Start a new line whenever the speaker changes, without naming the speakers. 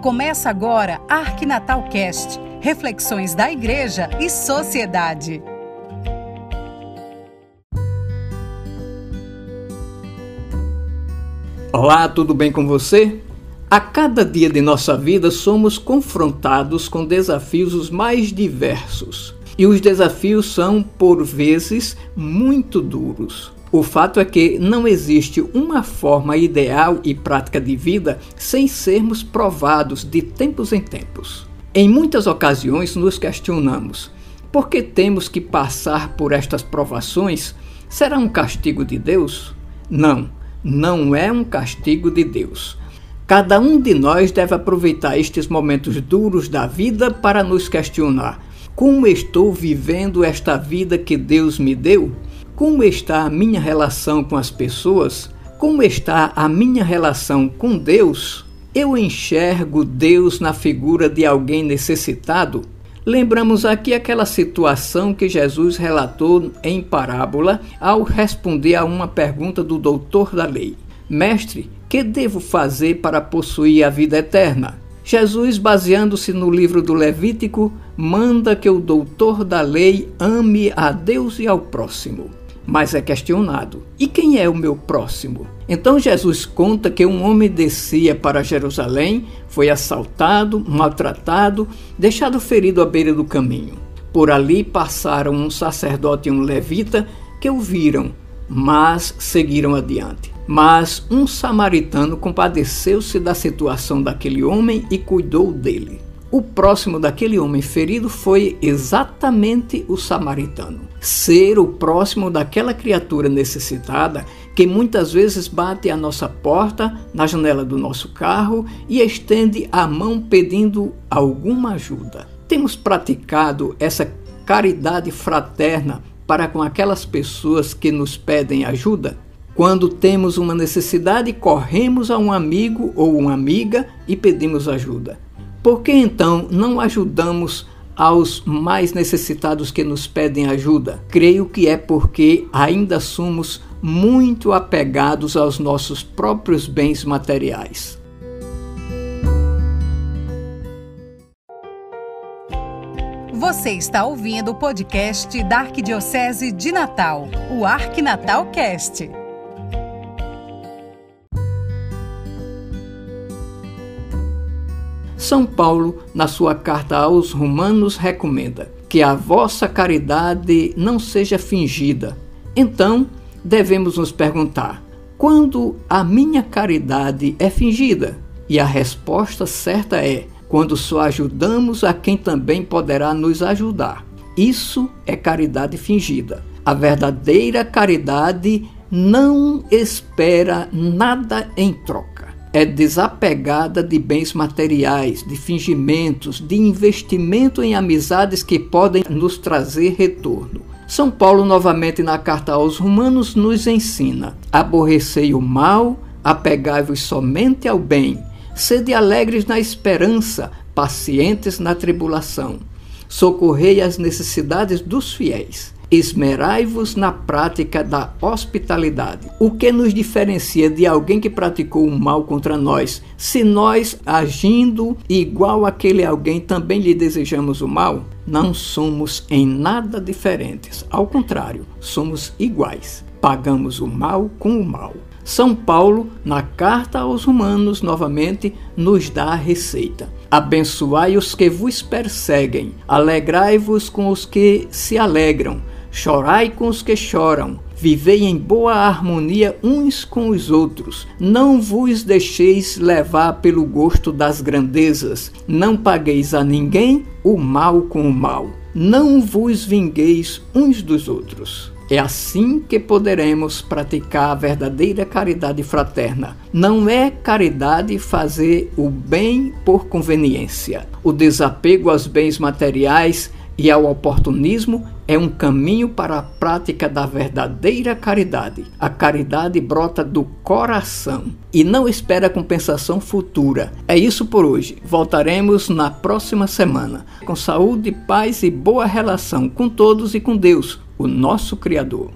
Começa agora Arquinatal Cast, reflexões da igreja e sociedade.
Olá, tudo bem com você? A cada dia de nossa vida somos confrontados com desafios os mais diversos. E os desafios são, por vezes, muito duros. O fato é que não existe uma forma ideal e prática de vida sem sermos provados de tempos em tempos. Em muitas ocasiões nos questionamos: por que temos que passar por estas provações? Será um castigo de Deus? Não, não é um castigo de Deus. Cada um de nós deve aproveitar estes momentos duros da vida para nos questionar: como estou vivendo esta vida que Deus me deu? Como está a minha relação com as pessoas? Como está a minha relação com Deus? Eu enxergo Deus na figura de alguém necessitado? Lembramos aqui aquela situação que Jesus relatou em parábola ao responder a uma pergunta do doutor da lei: Mestre, que devo fazer para possuir a vida eterna? Jesus, baseando-se no livro do Levítico, manda que o doutor da lei ame a Deus e ao próximo mas é questionado: e quem é o meu próximo? Então Jesus conta que um homem descia para Jerusalém, foi assaltado, maltratado, deixado ferido à beira do caminho. Por ali passaram um sacerdote e um levita que o viram, mas seguiram adiante. Mas um samaritano compadeceu-se da situação daquele homem e cuidou dele. O próximo daquele homem ferido foi exatamente o samaritano. Ser o próximo daquela criatura necessitada que muitas vezes bate à nossa porta, na janela do nosso carro e estende a mão pedindo alguma ajuda. Temos praticado essa caridade fraterna para com aquelas pessoas que nos pedem ajuda? Quando temos uma necessidade, corremos a um amigo ou uma amiga e pedimos ajuda. Por que então não ajudamos aos mais necessitados que nos pedem ajuda? Creio que é porque ainda somos muito apegados aos nossos próprios bens materiais.
Você está ouvindo o podcast da Arquidiocese de Natal, o Arquinatal
São Paulo, na sua carta aos Romanos, recomenda que a vossa caridade não seja fingida. Então, devemos nos perguntar: quando a minha caridade é fingida? E a resposta certa é: quando só ajudamos a quem também poderá nos ajudar. Isso é caridade fingida. A verdadeira caridade não espera nada em troca é desapegada de bens materiais, de fingimentos, de investimento em amizades que podem nos trazer retorno. São Paulo, novamente na carta aos Romanos, nos ensina: aborrecei o mal, apegai-vos somente ao bem, sede alegres na esperança, pacientes na tribulação, socorrei as necessidades dos fiéis Esmerai-vos na prática da hospitalidade. O que nos diferencia de alguém que praticou o mal contra nós, se nós, agindo igual aquele alguém, também lhe desejamos o mal? Não somos em nada diferentes. Ao contrário, somos iguais. Pagamos o mal com o mal. São Paulo, na carta aos Romanos, novamente, nos dá a receita. Abençoai os que vos perseguem, alegrai-vos com os que se alegram Chorai com os que choram, vivei em boa harmonia uns com os outros. Não vos deixeis levar pelo gosto das grandezas. Não pagueis a ninguém o mal com o mal. Não vos vingueis uns dos outros. É assim que poderemos praticar a verdadeira caridade fraterna. Não é caridade fazer o bem por conveniência. O desapego aos bens materiais e ao oportunismo é um caminho para a prática da verdadeira caridade. A caridade brota do coração e não espera compensação futura. É isso por hoje. Voltaremos na próxima semana com saúde, paz e boa relação com todos e com Deus, o nosso Criador.